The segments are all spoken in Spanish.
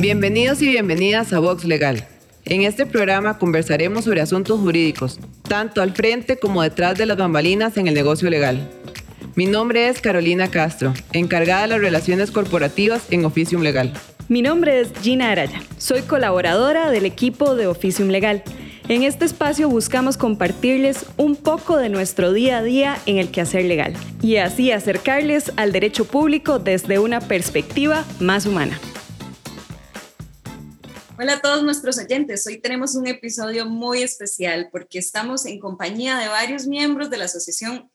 Bienvenidos y bienvenidas a Vox Legal. En este programa conversaremos sobre asuntos jurídicos, tanto al frente como detrás de las bambalinas en el negocio legal. Mi nombre es Carolina Castro, encargada de las relaciones corporativas en Oficium Legal. Mi nombre es Gina Araya, soy colaboradora del equipo de Oficium Legal. En este espacio buscamos compartirles un poco de nuestro día a día en el quehacer legal y así acercarles al derecho público desde una perspectiva más humana. Hola a todos nuestros oyentes. Hoy tenemos un episodio muy especial porque estamos en compañía de varios miembros de la Asociación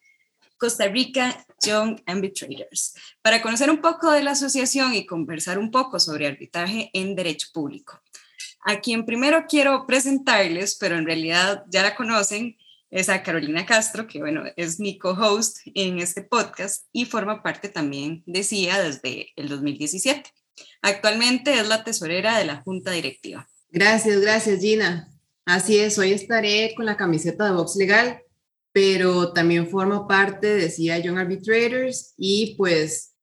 Costa Rica Young Arbitrators para conocer un poco de la asociación y conversar un poco sobre arbitraje en derecho público. A quien primero quiero presentarles, pero en realidad ya la conocen, es a Carolina Castro, que bueno, es mi co-host en este podcast y forma parte también de CIA desde el 2017. Actualmente es la tesorera de la Junta Directiva. Gracias, gracias Gina. Así es, hoy estaré con la camiseta de Vox Legal, pero también formo parte de CIA Young Arbitrators y pues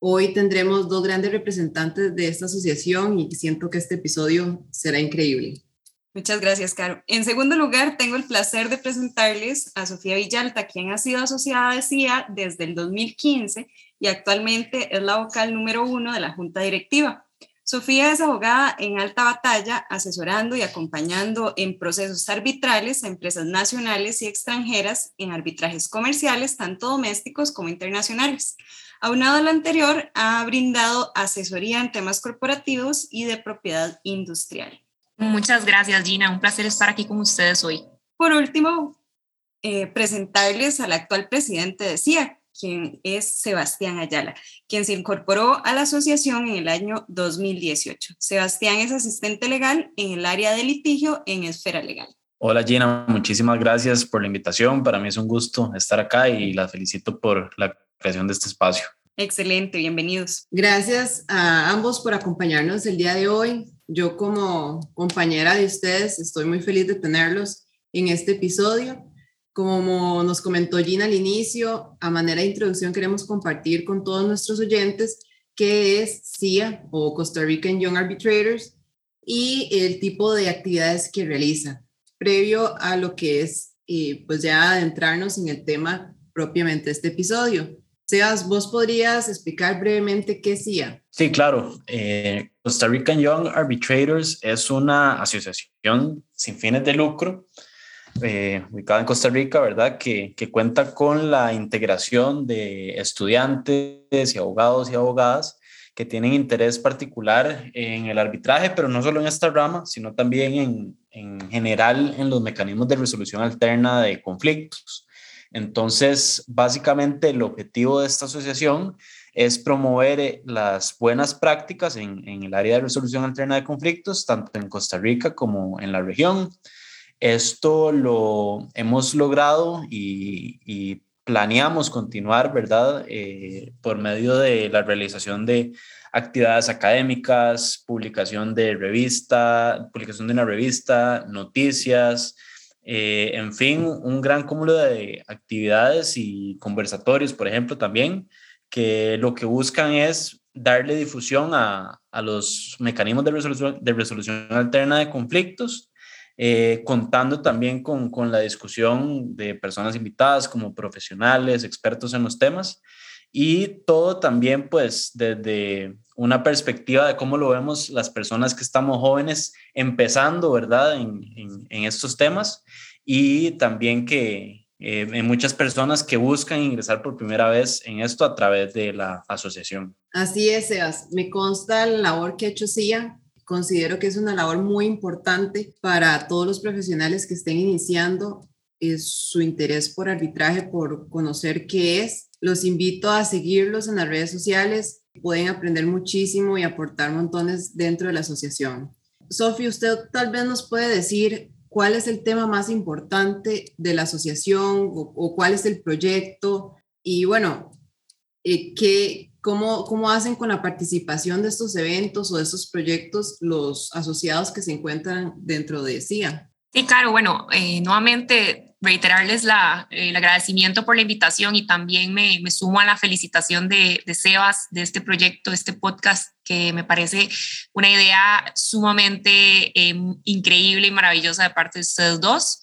hoy tendremos dos grandes representantes de esta asociación y siento que este episodio será increíble. Muchas gracias, Caro. En segundo lugar, tengo el placer de presentarles a Sofía Villalta, quien ha sido asociada de CIA desde el 2015 y actualmente es la vocal número uno de la Junta Directiva. Sofía es abogada en alta batalla, asesorando y acompañando en procesos arbitrales a empresas nacionales y extranjeras en arbitrajes comerciales, tanto domésticos como internacionales. Aunado a lo anterior, ha brindado asesoría en temas corporativos y de propiedad industrial. Muchas gracias, Gina. Un placer estar aquí con ustedes hoy. Por último, eh, presentarles al actual presidente de CIA, quien es Sebastián Ayala, quien se incorporó a la asociación en el año 2018. Sebastián es asistente legal en el área de litigio en Esfera Legal. Hola Gina, muchísimas gracias por la invitación. Para mí es un gusto estar acá y la felicito por la creación de este espacio. Excelente, bienvenidos. Gracias a ambos por acompañarnos el día de hoy. Yo como compañera de ustedes estoy muy feliz de tenerlos en este episodio. Como nos comentó Gina al inicio, a manera de introducción queremos compartir con todos nuestros oyentes qué es CIA o Costa Rican Young Arbitrators y el tipo de actividades que realiza, previo a lo que es, eh, pues ya adentrarnos en el tema propiamente este episodio. Sebas, ¿vos podrías explicar brevemente qué es CIA? Sí, claro. Eh, Costa Rican Young Arbitrators es una asociación sin fines de lucro eh, ubicada en Costa Rica, ¿verdad? Que, que, cuenta con la integración de estudiantes y abogados y abogadas que tienen interés particular en el arbitraje, pero no solo en esta rama, sino también en, en general en los mecanismos de resolución alterna de conflictos. Entonces, básicamente el objetivo de esta asociación es promover eh, las buenas prácticas en, el área de resolución alterna de conflictos, tanto en Costa Rica como en la región. Esto lo hemos logrado y, planeamos continuar, ¿verdad? Eh, por medio de la realización de actividades académicas, publicación de revista, publicación de una revista, noticias, eh, en fin, un gran cúmulo de actividades y conversatorios, por ejemplo, también, que lo que buscan es darle difusión a, a los mecanismos de resolución, de resolución alterna de conflictos eh, contando también con, con, la discusión de personas invitadas como profesionales, expertos en los temas. Y todo también pues desde una perspectiva de cómo lo vemos las personas que estamos jóvenes empezando, ¿verdad? En, estos temas y también que eh, en muchas personas que buscan ingresar por primera vez en esto a través de la asociación. Así es, Sebas. Me consta la labor que ha hecho CIA Considero que es una labor muy importante para todos los profesionales que estén iniciando es su interés por arbitraje, por conocer qué es. Los invito a seguirlos en las redes sociales. Pueden aprender muchísimo y aportar montones dentro de la asociación. Sofía, usted tal vez nos puede decir cuál es el tema más importante de la asociación o, cuál es el proyecto y bueno, eh, ¿qué, ¿Cómo, ¿Cómo hacen con la participación de estos eventos o de estos proyectos los asociados que se encuentran dentro de CIA? Sí, claro, bueno, eh, nuevamente reiterarles la, el agradecimiento por la invitación y también me, me sumo a la felicitación de, de, Sebas de este proyecto, de este podcast, que me parece una idea sumamente eh, increíble y maravillosa de parte de ustedes dos.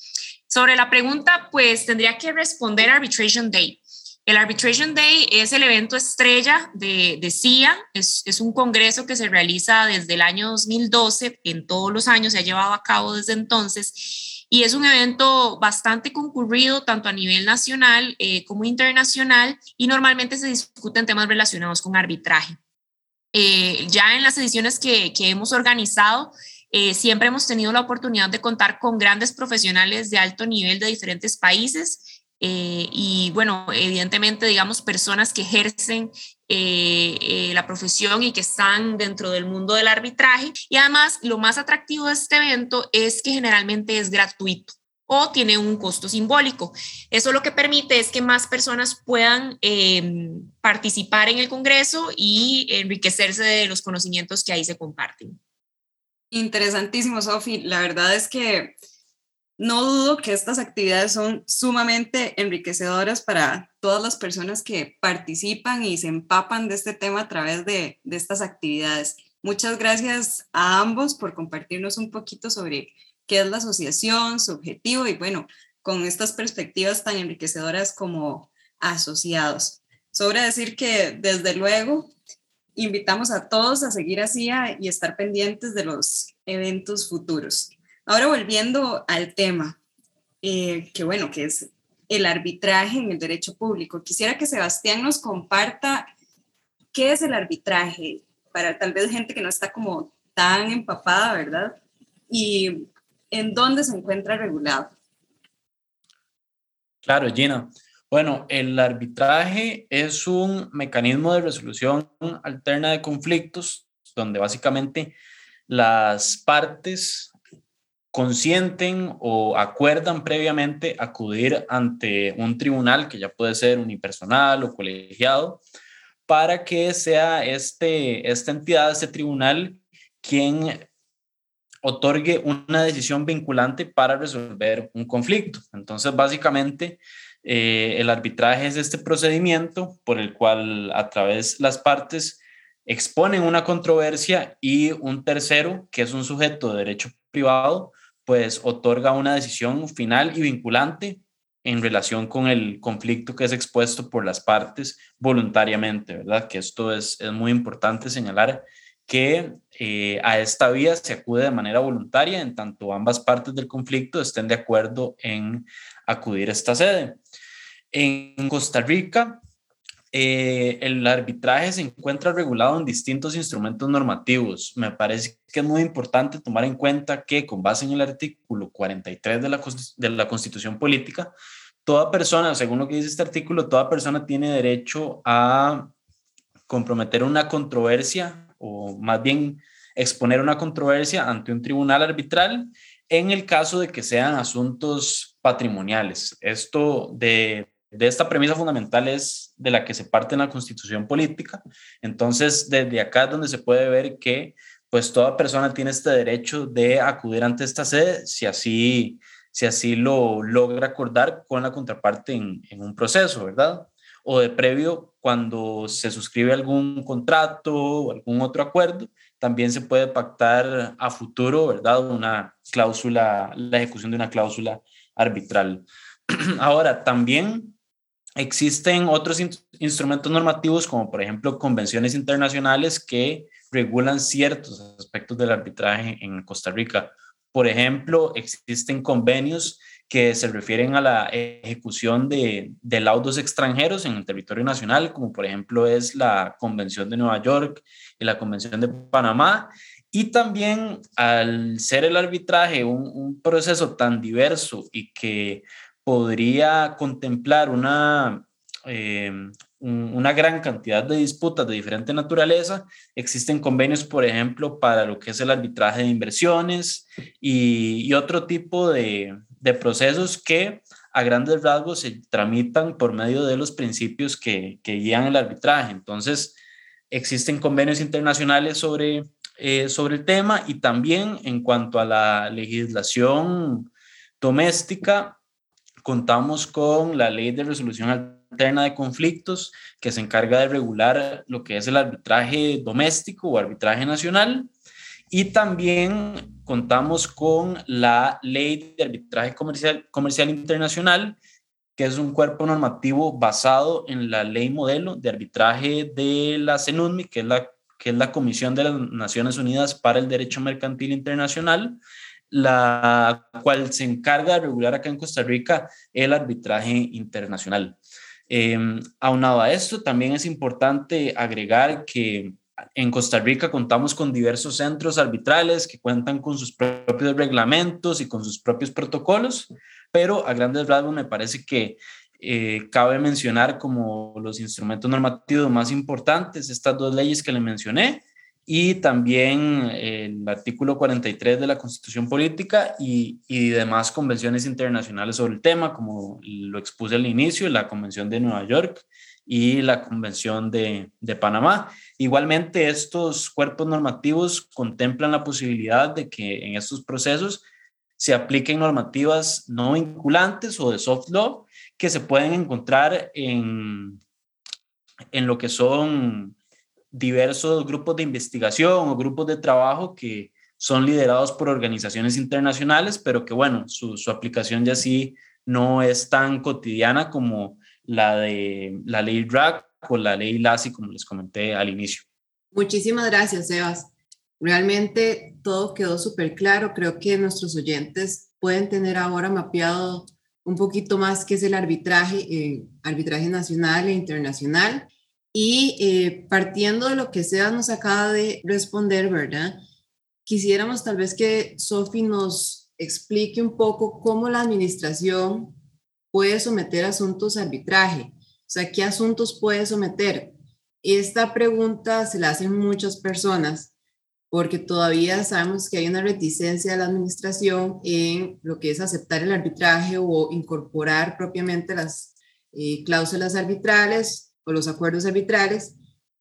Sobre la pregunta, pues tendría que responder Arbitration Day. El Arbitration Day es el evento estrella de, de CIA, es, es, un congreso que se realiza desde el año 2012, en todos los años se ha llevado a cabo desde entonces, y es un evento bastante concurrido tanto a nivel nacional eh, como internacional, y normalmente se discuten temas relacionados con arbitraje. Eh, ya en las ediciones que, hemos organizado, eh, siempre hemos tenido la oportunidad de contar con grandes profesionales de alto nivel de diferentes países y bueno, evidentemente, digamos, personas que ejercen eh, eh, la profesión y que están dentro del mundo del arbitraje. Y además, lo más atractivo de este evento es que generalmente es gratuito o tiene un costo simbólico. Eso lo que permite es que más personas puedan em, participar en el Congreso y enriquecerse de los conocimientos que ahí se comparten. Interesantísimo, Sofi. La verdad es que no dudo que estas actividades son sumamente enriquecedoras para todas las personas que participan y se empapan de este tema a través de, estas actividades. Muchas gracias a ambos por compartirnos un poquito sobre qué es la asociación, su objetivo y bueno, con estas perspectivas tan enriquecedoras como asociados. Sobra decir que desde luego invitamos a todos a seguir así y estar pendientes de los eventos futuros. Ahora volviendo al tema, eh, que bueno, que es el arbitraje en el derecho público. Quisiera que Sebastián nos comparta qué es el arbitraje para tal vez gente que no está como tan empapada, ¿verdad? Y en dónde se encuentra regulado. Claro, Gina. Bueno, el arbitraje es un mecanismo de resolución alterna de conflictos donde básicamente las partes consienten o acuerdan previamente acudir ante un tribunal que ya puede ser unipersonal o colegiado para que sea este, esta entidad, este tribunal, quien otorgue una decisión vinculante para resolver un conflicto. Entonces, básicamente, eh, el arbitraje es este procedimiento por el cual a través las partes exponen una controversia y un tercero, que es un sujeto de derecho privado, pues otorga una decisión final y vinculante en relación con el conflicto que es expuesto por las partes voluntariamente, ¿verdad? Que esto es, es muy importante señalar que eh, a esta vía se acude de manera voluntaria en tanto ambas partes del conflicto estén de acuerdo en acudir a esta sede. En Costa Rica, eh, el arbitraje se encuentra regulado en distintos instrumentos normativos. Me parece que es muy importante tomar en cuenta que con base en el artículo 43 de la, de la Constitución Política, toda persona, según lo que dice este artículo, toda persona tiene derecho a comprometer una controversia o más bien exponer una controversia ante un tribunal arbitral en el caso de que sean asuntos patrimoniales. Esto de de esta premisa fundamental es de la que se parte en la constitución política. Entonces, desde acá es donde se puede ver que pues toda persona tiene este derecho de acudir ante esta sede si así, si así lo logra acordar con la contraparte en, en un proceso, ¿verdad? O de previo, cuando se suscribe algún contrato o algún otro acuerdo, también se puede pactar a futuro, ¿verdad? Una cláusula, la ejecución de una cláusula arbitral. Ahora, también Existen otros instrumentos normativos, como por ejemplo convenciones internacionales que regulan ciertos aspectos del arbitraje en Costa Rica. Por ejemplo, existen convenios que se refieren a la ejecución de, laudos extranjeros en el territorio nacional, como por ejemplo es la Convención de Nueva York y la Convención de Panamá. Y también al ser el arbitraje un proceso tan diverso y que podría contemplar una, eh, una gran cantidad de disputas de diferente naturaleza. Existen convenios, por ejemplo, para lo que es el arbitraje de inversiones y, otro tipo de, procesos que a grandes rasgos se tramitan por medio de los principios que, guían el arbitraje. Entonces, existen convenios internacionales sobre, eh, sobre el tema y también en cuanto a la legislación doméstica, contamos con la ley de resolución alterna de conflictos que se encarga de regular lo que es el arbitraje doméstico o arbitraje nacional. Y también contamos con la ley de arbitraje comercial, internacional, que es un cuerpo normativo basado en la ley modelo de arbitraje de la CENUMI, que es la, que es la Comisión de las Naciones Unidas para el Derecho Mercantil Internacional, la cual se encarga de regular acá en Costa Rica el arbitraje internacional. Eh, aunado a esto, también es importante agregar que en Costa Rica contamos con diversos centros arbitrales que cuentan con sus propios reglamentos y con sus propios protocolos, pero a grandes rasgos me parece que eh, cabe mencionar como los instrumentos normativos más importantes estas dos leyes que le mencioné, y también el artículo 43 de la Constitución Política y, y, demás convenciones internacionales sobre el tema, como lo expuse al inicio, la Convención de Nueva York y la Convención de, de Panamá. Igualmente, estos cuerpos normativos contemplan la posibilidad de que en estos procesos se apliquen normativas no vinculantes o de soft law que se pueden encontrar en, en lo que son diversos grupos de investigación o grupos de trabajo que son liderados por organizaciones internacionales, pero que bueno, su, aplicación ya sí no es tan cotidiana como la de la ley DRAC o la ley LASI, como les comenté al inicio. Muchísimas gracias, Sebas. Realmente todo quedó súper claro. Creo que nuestros oyentes pueden tener ahora mapeado un poquito más qué es el arbitraje, eh, arbitraje nacional e internacional y eh, partiendo de lo que Sebas nos acaba de responder, ¿verdad? Quisiéramos tal vez que Sofi nos explique un poco cómo la administración puede someter asuntos a arbitraje. O sea, ¿qué asuntos puede someter? Esta pregunta se la hacen muchas personas porque todavía sabemos que hay una reticencia de la administración en lo que es aceptar el arbitraje o incorporar propiamente las eh, cláusulas arbitrales o los acuerdos arbitrales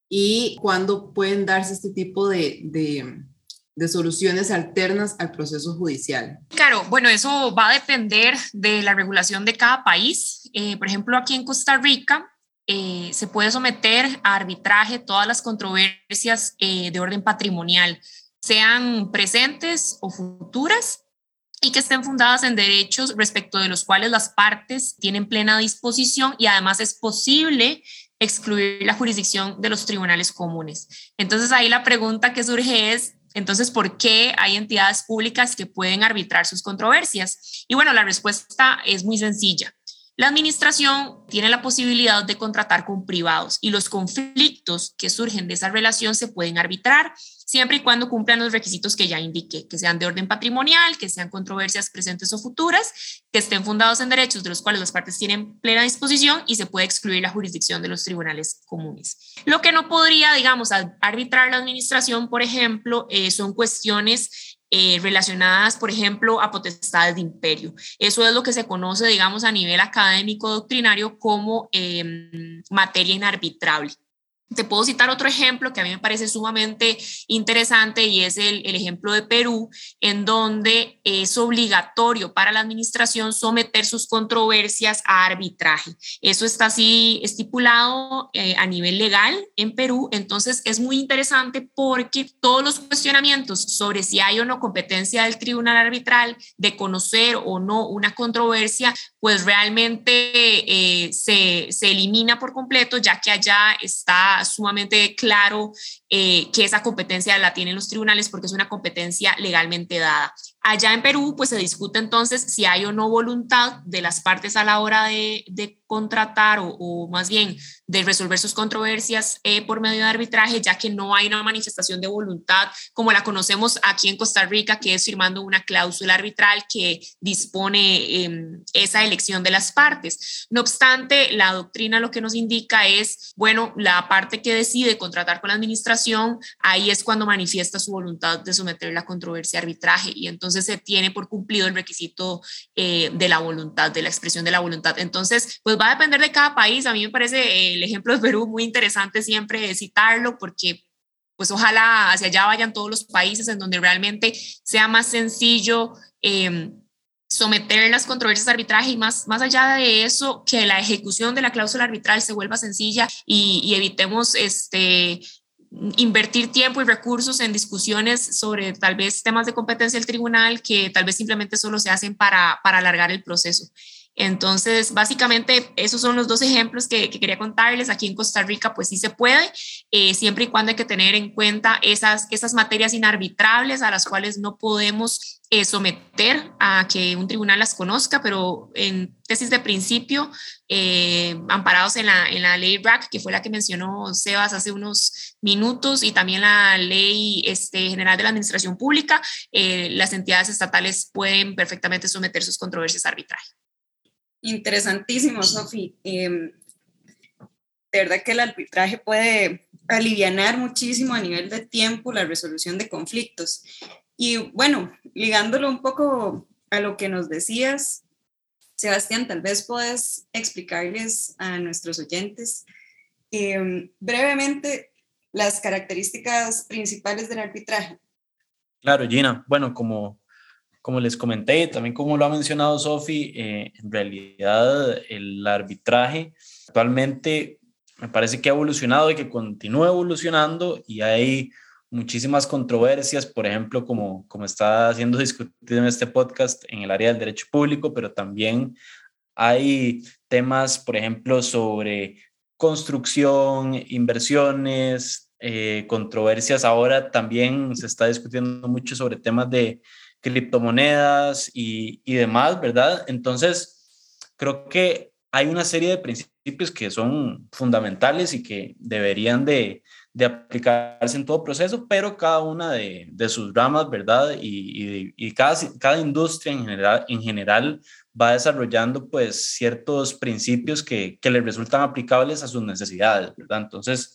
y cuándo pueden darse este tipo de, de, soluciones alternas al proceso judicial. Claro, bueno, eso va a depender de la regulación de cada país. Eh, por ejemplo, aquí en Costa Rica eh, se puede someter a arbitraje todas las controversias eh, de orden patrimonial, sean presentes o futuras, y que estén fundadas en derechos respecto de los cuales las partes tienen plena disposición y además es posible excluir la jurisdicción de los tribunales comunes. Entonces ahí la pregunta que surge es, entonces, ¿por qué hay entidades públicas que pueden arbitrar sus controversias? Y bueno, la respuesta es muy sencilla. La administración tiene la posibilidad de contratar con privados y los conflictos que surgen de esa relación se pueden arbitrar siempre y cuando cumplan los requisitos que ya indiqué, que sean de orden patrimonial, que sean controversias presentes o futuras, que estén fundados en derechos de los cuales las partes tienen plena disposición y se puede excluir la jurisdicción de los tribunales comunes. Lo que no podría, digamos, arbitrar la administración, por ejemplo, eh, son cuestiones eh, relacionadas, por ejemplo, a potestades de imperio. Eso es lo que se conoce, digamos, a nivel académico doctrinario como em, materia inarbitrable. Te puedo citar otro ejemplo que a mí me parece sumamente interesante y es el, ejemplo de Perú, en donde es obligatorio para la administración someter sus controversias a arbitraje. Eso está así estipulado eh, a nivel legal en Perú. Entonces es muy interesante porque todos los cuestionamientos sobre si hay o no competencia del tribunal arbitral de conocer o no una controversia, pues realmente eh, se, se elimina por completo, ya que allá está sumamente claro eh, que esa competencia la tienen los tribunales porque es una competencia legalmente dada. Allá en Perú, pues se discute entonces si hay o no voluntad de las partes a la hora de, contratar o, más bien de resolver sus controversias eh, por medio de arbitraje, ya que no hay una manifestación de voluntad como la conocemos aquí en Costa Rica, que es firmando una cláusula arbitral que dispone em, esa elección de las partes. No obstante, la doctrina lo que nos indica es, bueno, la parte que decide contratar con la administración, ahí es cuando manifiesta su voluntad de someter la controversia a arbitraje y entonces se tiene por cumplido el requisito eh, de la voluntad, de la expresión de la voluntad. Entonces, pues va a depender de cada país. A mí me parece eh, el ejemplo de Perú muy interesante siempre citarlo porque pues ojalá hacia allá vayan todos los países en donde realmente sea más sencillo. Em, someter las controversias de arbitraje y más, más allá de eso, que la ejecución de la cláusula arbitral se vuelva sencilla y, y evitemos este, invertir tiempo y recursos en discusiones sobre tal vez temas de competencia del tribunal que tal vez simplemente solo se hacen para, para alargar el proceso. Entonces, básicamente, esos son los dos ejemplos que, quería contarles. Aquí en Costa Rica, pues sí se puede, eh, siempre y cuando hay que tener en cuenta esas, esas materias inarbitrables a las cuales no podemos eh, someter a que un tribunal las conozca, pero en tesis de principio, eh, amparados en la, en la ley RAC, que fue la que mencionó Sebas hace unos minutos, y también la ley este, general de la administración pública, las entidades estatales pueden perfectamente someter sus controversias a. Interesantísimo, Sofi. Em, de verdad que el arbitraje puede aliviar muchísimo a nivel de tiempo la resolución de conflictos. Y bueno, ligándolo un poco a lo que nos decías, Sebastián, tal vez puedes explicarles a nuestros oyentes em, brevemente las características principales del arbitraje. Claro, Gina. Bueno, como como les comenté, también como lo ha mencionado Sofi, eh, en realidad el arbitraje actualmente me parece que ha evolucionado y que continúa evolucionando y hay muchísimas controversias, por ejemplo, como, como está siendo discutido en este podcast en el área del derecho público, pero también hay temas, por ejemplo, sobre construcción, inversiones, eh, controversias. Ahora también se está discutiendo mucho sobre temas de criptomonedas y, y demás, ¿verdad? Entonces, creo que hay una serie de principios que son fundamentales y que deberían de, de aplicarse en todo proceso, pero cada una de, de sus ramas, ¿verdad? Y, y, cada, cada industria en general, en general va desarrollando pues ciertos principios que, que le resultan aplicables a sus necesidades, ¿verdad? Entonces,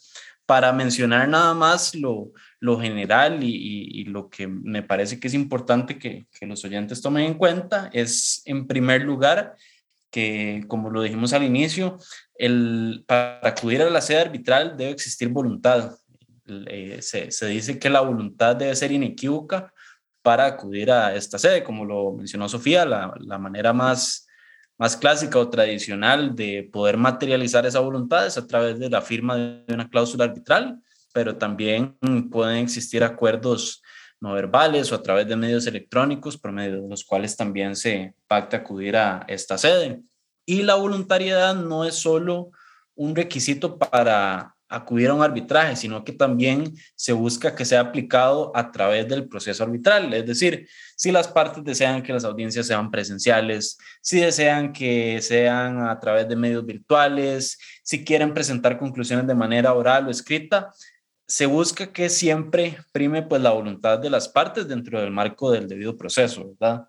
para mencionar nada más lo, lo general y, lo que me parece que es importante que, los oyentes tomen en cuenta es, en primer lugar, que como lo dijimos al inicio, el, para acudir a la sede arbitral debe existir voluntad. Eh, se, dice que la voluntad debe ser inequívoca para acudir a esta sede, como lo mencionó Sofía, la, la manera más, más clásica o tradicional de poder materializar esa voluntad es a través de la firma de una cláusula arbitral pero también pueden existir acuerdos no verbales o a través de medios electrónicos, por medio de los cuales también se pacta acudir a esta sede. Y la voluntariedad no es solo un requisito para acudir a un arbitraje, sino que también se busca que sea aplicado a través del proceso arbitral. Es decir, si las partes desean que las audiencias sean presenciales, si desean que sean a través de medios virtuales, si quieren presentar conclusiones de manera oral o escrita, se busca que siempre prime pues la voluntad de las partes dentro del marco del debido proceso, ¿verdad?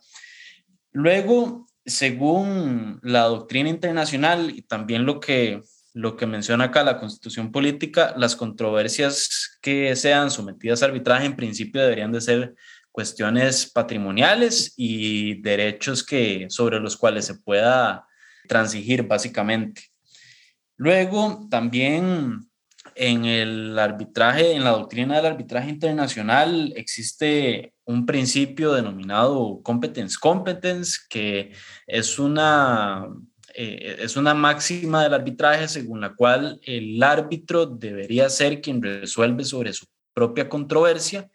Luego, según la doctrina internacional y también lo que, lo que menciona acá la constitución política, las controversias que sean sometidas a arbitraje en principio deberían de ser cuestiones patrimoniales y derechos que, sobre los cuales se pueda transigir básicamente. Luego, también en el arbitraje, en la doctrina del arbitraje internacional, existe un principio denominado competence competence, que es una, eh, es una máxima del arbitraje según la cual el árbitro debería ser quien resuelve sobre su propia controversia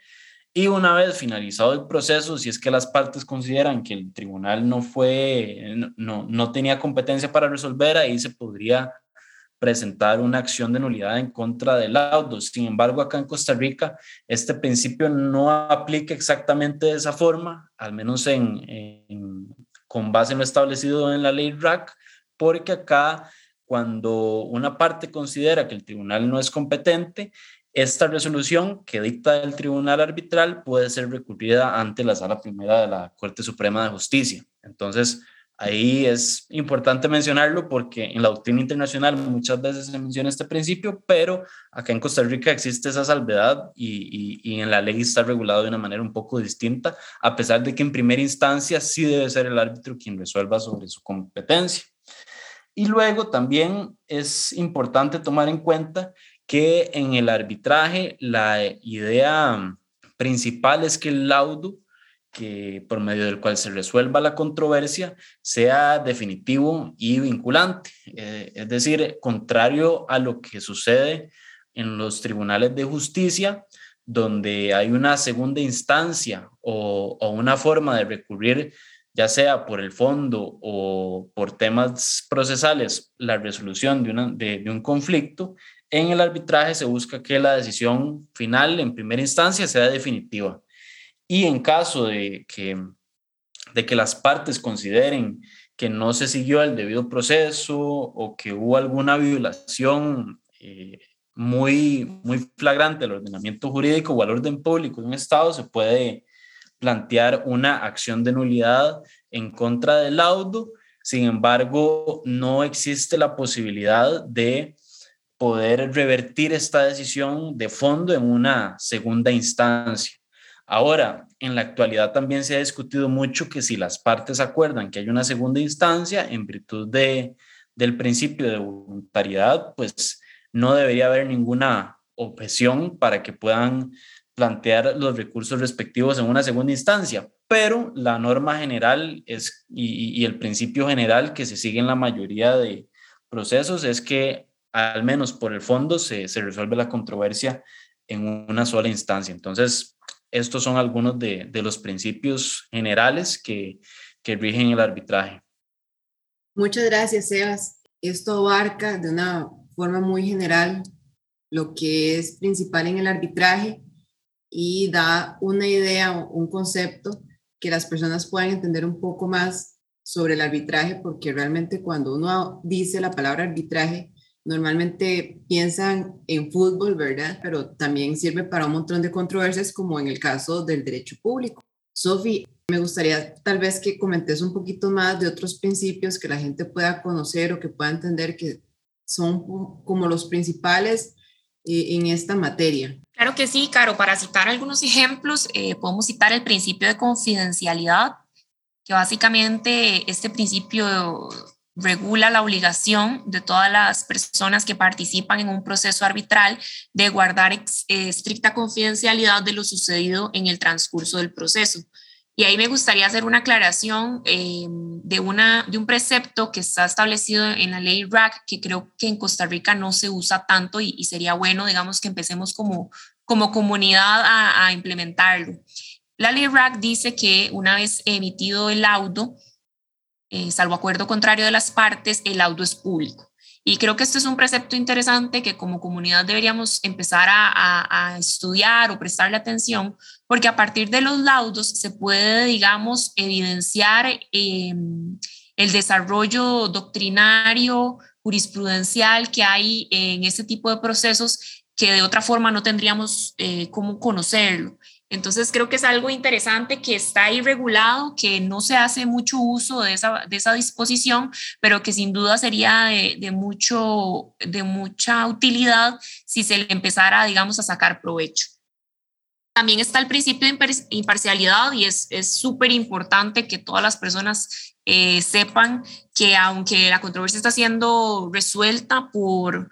y una vez finalizado el proceso, si es que las partes consideran que el tribunal no fue, no, no tenía competencia para resolver, ahí se podría presentar una acción de nulidad en contra del laudo. Sin embargo, acá en Costa Rica, este principio no aplica exactamente de esa forma, al menos en, con base en lo establecido en la ley RAC, porque acá cuando una parte considera que el tribunal no es competente, esta resolución que dicta el tribunal arbitral puede ser recurrida ante la sala primera de la Corte Suprema de Justicia. Entonces, Ahí es importante mencionarlo porque en la doctrina internacional muchas veces se menciona este principio, pero acá en Costa Rica existe esa salvedad y, y, en la ley está regulado de una manera un poco distinta, a pesar de que en primera instancia sí debe ser el árbitro quien resuelva sobre su competencia. Y luego también es importante tomar en cuenta que en el arbitraje la idea principal es que el laudo que por medio del cual se resuelva la controversia sea definitivo y vinculante. Eh, es decir, contrario a lo que sucede en los tribunales de justicia, donde hay una segunda instancia o, una forma de recurrir, ya sea por el fondo o por temas procesales, la resolución de, una, de un conflicto, en el arbitraje se busca que la decisión final en primera instancia sea definitiva. Y en caso de que, de que las partes consideren que no se siguió el debido proceso o que hubo alguna violación eh, muy, muy flagrante del ordenamiento jurídico o al orden público de un Estado, se puede plantear una acción de nulidad en contra del laudo. Sin embargo, no existe la posibilidad de poder revertir esta decisión de fondo en una segunda instancia. Ahora, en la actualidad también se ha discutido mucho que si las partes acuerdan que hay una segunda instancia en virtud de, del principio de voluntariedad, pues no debería haber ninguna objeción para que puedan plantear los recursos respectivos en una segunda instancia, pero la norma general es, y, y el principio general que se sigue en la mayoría de procesos es que al menos por el fondo se, se resuelve la controversia en una sola instancia. Entonces, estos son algunos de, los principios generales que, que rigen el arbitraje. Muchas gracias, Sebas. Esto abarca de una forma muy general lo que es principal en el arbitraje y da una idea, un concepto que las personas puedan entender un poco más sobre el arbitraje, porque realmente cuando uno dice la palabra arbitraje, normalmente piensan en fútbol, ¿verdad? Pero también sirve para un montón de controversias, como en el caso del derecho público. Sofi, me gustaría tal vez que comentes un poquito más de otros principios que la gente pueda conocer o que pueda entender que son como los principales eh, en esta materia. Claro que sí, Caro. Para citar algunos ejemplos, eh, podemos citar el principio de confidencialidad, que básicamente este principio regula la obligación de todas las personas que participan en un proceso arbitral de guardar eh, estricta confidencialidad de lo sucedido en el transcurso del proceso. Y ahí me gustaría hacer una aclaración eh, de, una, de un precepto que está establecido en la ley RAC, que creo que en Costa Rica no se usa tanto y, sería bueno, digamos, que empecemos como, como comunidad a, a implementarlo. La ley RAC dice que una vez emitido el laudo, eh, salvo acuerdo contrario de las partes, el laudo es público. Y creo que esto es un precepto interesante que como comunidad deberíamos empezar a, estudiar o prestarle atención, porque a partir de los laudos se puede, digamos, evidenciar em, el desarrollo doctrinario, jurisprudencial que hay en este tipo de procesos que de otra forma no tendríamos eh, cómo conocerlo. Entonces creo que es algo interesante que está ahí regulado, que no se hace mucho uso de esa, de esa disposición, pero que sin duda sería de, mucho, de mucha utilidad si se le empezara, digamos, a sacar provecho. También está el principio de imparcialidad y es súper importante que todas las personas eh, sepan que aunque la controversia está siendo resuelta por,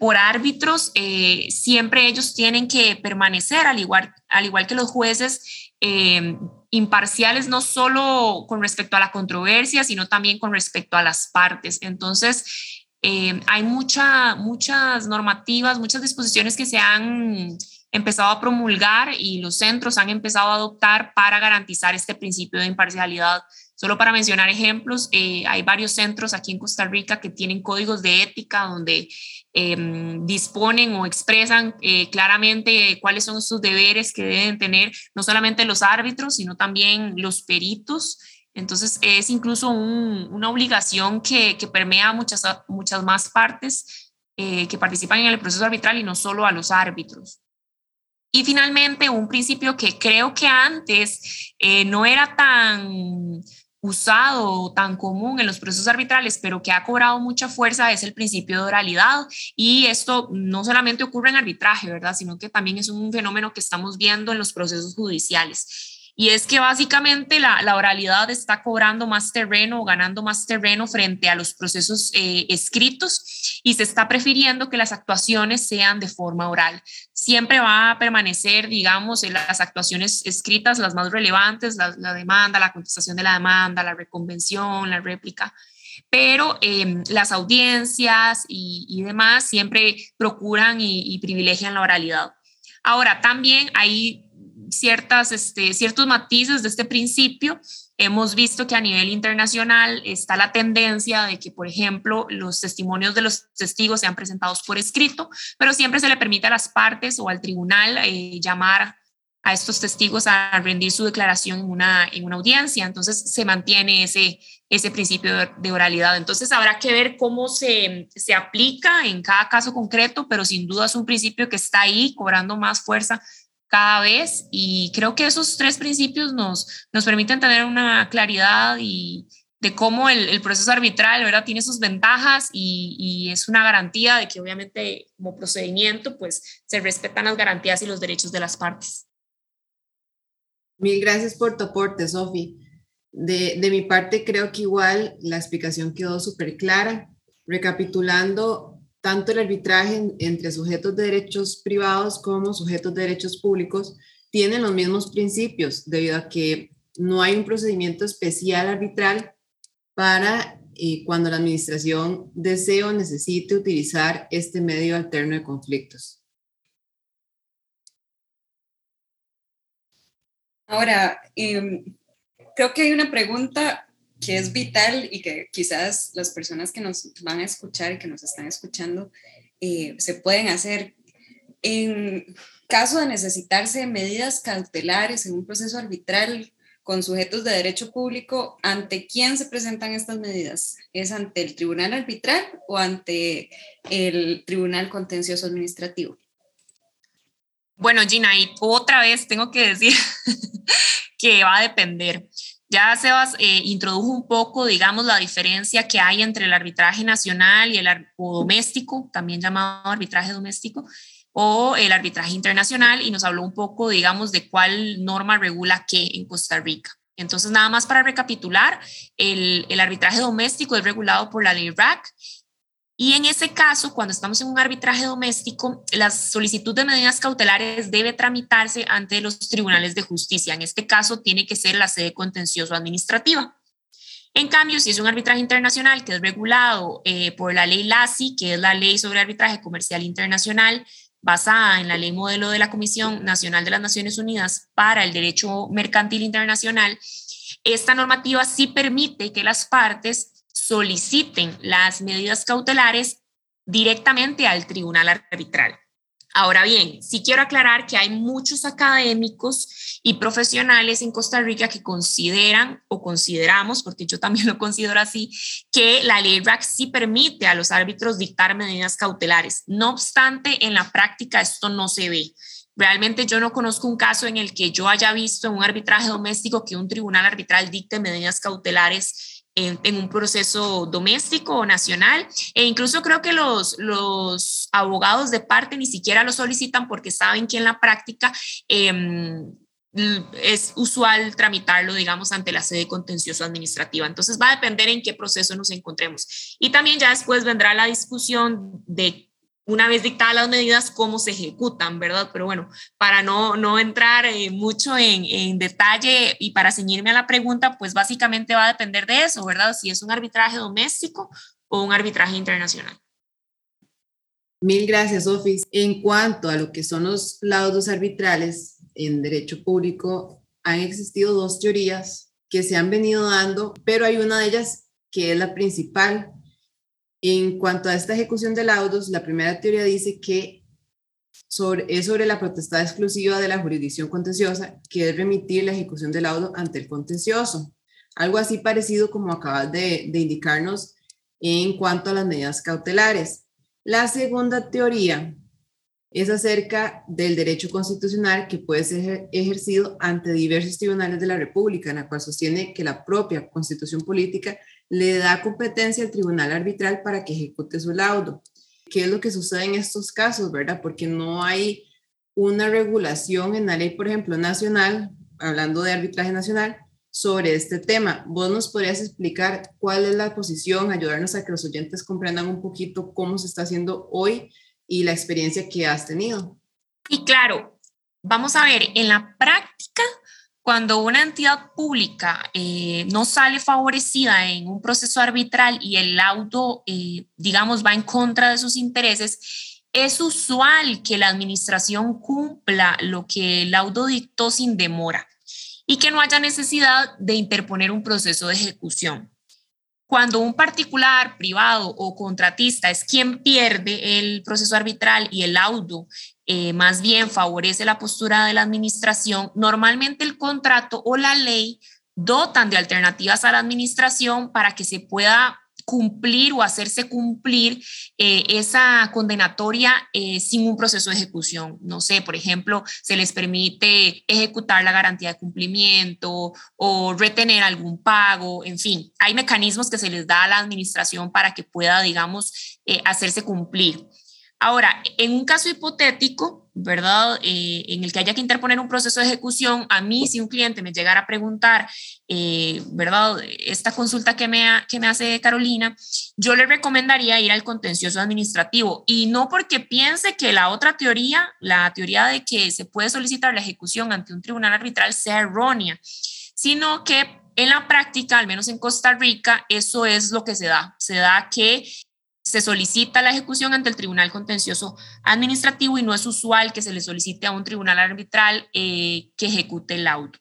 por árbitros, eh, siempre ellos tienen que permanecer, al igual, al igual que los jueces, eh, imparciales no solo con respecto a la controversia, sino también con respecto a las partes. Entonces, eh, hay mucha, muchas normativas, muchas disposiciones que se han empezado a promulgar y los centros han empezado a adoptar para garantizar este principio de imparcialidad. Solo para mencionar ejemplos, hay varios centros aquí en Costa Rica que tienen códigos de ética donde Em, disponen o expresan eh, claramente cuáles son sus deberes que deben tener no solamente los árbitros, sino también los peritos. Entonces es incluso una obligación que, que, permea muchas, muchas más partes eh, que participan en el proceso arbitral y no solo a los árbitros. Y finalmente, un principio que creo que antes eh, no era tan usado tan común en los procesos arbitrales, pero que ha cobrado mucha fuerza es el principio de oralidad. Y esto no solamente ocurre en arbitraje, ¿verdad? Sino que también es un fenómeno que estamos viendo en los procesos judiciales. Y es que básicamente la, la oralidad está cobrando más terreno o ganando más terreno frente a los procesos eh, escritos y se está prefiriendo que las actuaciones sean de forma oral. Siempre va a permanecer, digamos, en las actuaciones escritas las más relevantes, la, demanda, la contestación de la demanda, la reconvención, la réplica, pero em, las audiencias y, demás siempre procuran y, privilegian la oralidad. Ahora, también hay ciertas, este, ciertos matices de este principio. Hemos visto que a nivel internacional está la tendencia de que, por ejemplo, los testimonios de los testigos sean presentados por escrito, pero siempre se le permite a las partes o al tribunal eh, llamar a estos testigos a rendir su declaración en una, en una audiencia. Entonces se mantiene ese, ese principio de oralidad. Entonces habrá que ver cómo se, se aplica en cada caso concreto, pero sin duda es un principio que está ahí cobrando más fuerza cada vez y creo que esos tres principios nos, nos permiten tener una claridad y de cómo el, el proceso arbitral ¿verdad? tiene sus ventajas y, y, es una garantía de que obviamente como procedimiento pues se respetan las garantías y los derechos de las partes. Mil gracias por tu aporte, Sofi. De, de, mi parte, creo que igual la explicación quedó súper clara. Recapitulando, tanto el arbitraje entre sujetos de derechos privados como sujetos de derechos públicos tienen los mismos principios, debido a que no hay un procedimiento especial arbitral para eh, cuando la administración desee o necesite utilizar este medio alterno de conflictos. Ahora, em, creo que hay una pregunta que es vital y que quizás las personas que nos van a escuchar y que nos están escuchando eh, se pueden hacer. En caso de necesitarse medidas cautelares en un proceso arbitral con sujetos de derecho público, ¿ante quién se presentan estas medidas? ¿Es ante el tribunal arbitral o ante el tribunal contencioso administrativo? Bueno, Gina, y otra vez tengo que decir que va a depender. Ya Sebas eh, introdujo un poco, digamos, la diferencia que hay entre el arbitraje nacional y el doméstico, también llamado arbitraje doméstico, o el arbitraje internacional, y nos habló un poco, digamos, de cuál norma regula qué en Costa Rica. Entonces, nada más para recapitular, el, el arbitraje doméstico es regulado por la ley RAC y en ese caso, cuando estamos en un arbitraje doméstico, la solicitud de medidas cautelares debe tramitarse ante los tribunales de justicia. En este caso, tiene que ser la sede contencioso administrativa. En cambio, si es un arbitraje internacional que es regulado eh, por la ley LACI, que es la ley sobre arbitraje comercial internacional, basada en la ley modelo de la Comisión Nacional de las Naciones Unidas para el Derecho Mercantil Internacional, esta normativa sí permite que las partes soliciten las medidas cautelares directamente al tribunal arbitral. Ahora bien, sí quiero aclarar que hay muchos académicos y profesionales en Costa Rica que consideran o consideramos, porque yo también lo considero así, que la ley RAC sí permite a los árbitros dictar medidas cautelares. No obstante, en la práctica esto no se ve. Realmente yo no conozco un caso en el que yo haya visto en un arbitraje doméstico que un tribunal arbitral dicte medidas cautelares en, un proceso doméstico o nacional. E incluso creo que los, los abogados de parte ni siquiera lo solicitan porque saben que en la práctica em, es usual tramitarlo, digamos, ante la sede contencioso administrativa. Entonces va a depender en qué proceso nos encontremos. Y también ya después vendrá la discusión de una vez dictadas las medidas, cómo se ejecutan, ¿verdad? Pero bueno, para no, no entrar eh, mucho en, en, detalle y para ceñirme a la pregunta, pues básicamente va a depender de eso, ¿verdad? Si es un arbitraje doméstico o un arbitraje internacional. Mil gracias, Sofis. En cuanto a lo que son los laudos arbitrales en derecho público, han existido dos teorías que se han venido dando, pero hay una de ellas que es la principal, en cuanto a esta ejecución de laudos, la primera teoría dice que sobre, es sobre la potestad exclusiva de la jurisdicción contenciosa, que es remitir la ejecución del laudo ante el contencioso. Algo así parecido como acabas de, de indicarnos en cuanto a las medidas cautelares. La segunda teoría es acerca del derecho constitucional que puede ser ejercido ante diversos tribunales de la República, en la cual sostiene que la propia constitución política le da competencia al tribunal arbitral para que ejecute su laudo. ¿Qué es lo que sucede en estos casos, verdad? Porque no hay una regulación en la ley, por ejemplo, nacional hablando de arbitraje nacional, sobre este tema. ¿Vos nos podrías explicar cuál es la posición, ayudarnos a que los oyentes comprendan un poquito cómo se está haciendo hoy y la experiencia que has tenido? Y claro, vamos a ver, en la práctica, cuando una entidad pública eh, no sale favorecida en un proceso arbitral y el laudo, eh, digamos, va en contra de sus intereses, es usual que la administración cumpla lo que el laudo dictó sin demora y que no haya necesidad de interponer un proceso de ejecución. Cuando un particular, privado o contratista es quien pierde el proceso arbitral y el laudo eh, más bien favorece la postura de la administración, normalmente el contrato o la ley dotan de alternativas a la administración para que se pueda cumplir o hacerse cumplir eh, esa condenatoria eh, sin un proceso de ejecución. No sé, por ejemplo, se les permite ejecutar la garantía de cumplimiento o retener algún pago, en fin, hay mecanismos que se les da a la administración para que pueda, digamos, hacerse cumplir. Ahora, en un caso hipotético, ¿verdad? Eh, en el que haya que interponer un proceso de ejecución, a mí si un cliente me llegara a preguntar, eh, ¿verdad? Esta consulta que me, que me hace Carolina, yo le recomendaría ir al contencioso administrativo y no porque piense que la otra teoría, la teoría de que se puede solicitar la ejecución ante un tribunal arbitral sea errónea, sino que en la práctica, al menos en Costa Rica, eso es lo que se da. Se da que se solicita la ejecución ante el Tribunal Contencioso Administrativo y no es usual que se le solicite a un tribunal arbitral eh, que ejecute el laudo.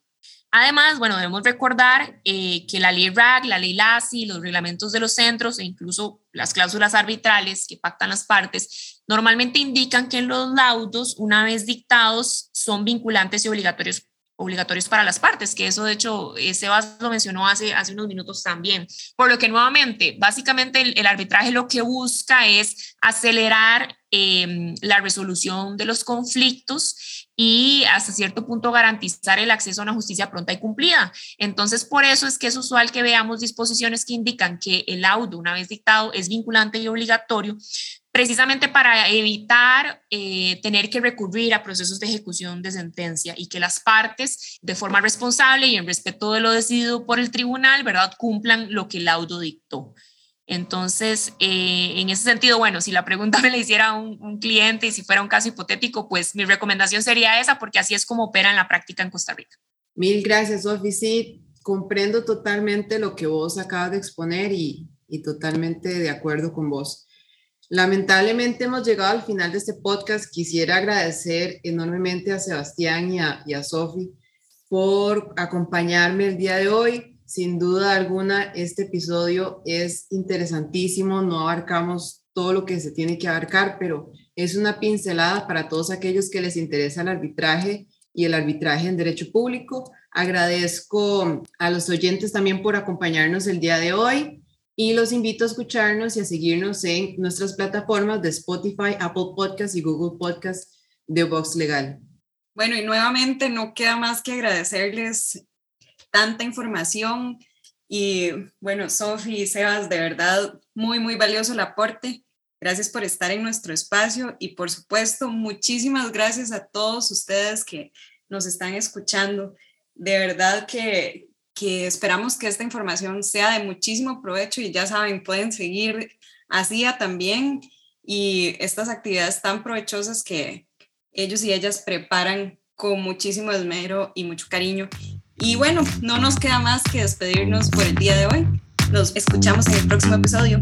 Además, bueno, debemos recordar eh, que la ley RAG, la ley LASI, los reglamentos de los centros e incluso las cláusulas arbitrales que pactan las partes normalmente indican que los laudos, una vez dictados, son vinculantes y obligatorios obligatorios para las partes, que eso de hecho eh, Sebas lo mencionó hace, hace unos minutos también. Por lo que nuevamente, básicamente el, arbitraje lo que busca es acelerar em, la resolución de los conflictos y hasta cierto punto garantizar el acceso a una justicia pronta y cumplida. Entonces, por eso es que es usual que veamos disposiciones que indican que el laudo, una vez dictado, es vinculante y obligatorio, precisamente para evitar eh, tener que recurrir a procesos de ejecución de sentencia y que las partes, de forma responsable y en respeto de lo decidido por el tribunal, ¿verdad?, cumplan lo que el laudo dictó. Entonces, eh, en ese sentido, bueno, si la pregunta me la hiciera un, cliente y si fuera un caso hipotético, pues mi recomendación sería esa, porque así es como opera en la práctica en Costa Rica. Mil gracias, Sofi. Sí, comprendo totalmente lo que vos acabas de exponer y totalmente de acuerdo con vos. Lamentablemente hemos llegado al final de este podcast. Quisiera agradecer enormemente a Sebastián y a, y Sofi por acompañarme el día de hoy. Sin duda alguna, este episodio es interesantísimo. No abarcamos todo lo que se tiene que abarcar, pero es una pincelada para todos aquellos que les interesa el arbitraje y el arbitraje en derecho público. Agradezco a los oyentes también por acompañarnos el día de hoy y los invito a escucharnos y a seguirnos en nuestras plataformas de Spotify, Apple Podcasts y Google Podcasts de Vox Legal. Bueno, y nuevamente no queda más que agradecerles tanta información y bueno, Sofi y Sebas, de verdad, muy, muy valioso el aporte. Gracias por estar en nuestro espacio y por supuesto, muchísimas gracias a todos ustedes que nos están escuchando. De verdad que, que esperamos que esta información sea de muchísimo provecho y ya saben, pueden seguir así también y estas actividades tan provechosas que ellos y ellas preparan con muchísimo esmero y mucho cariño. Y bueno, no nos queda más que despedirnos por el día de hoy. Nos escuchamos en el próximo episodio.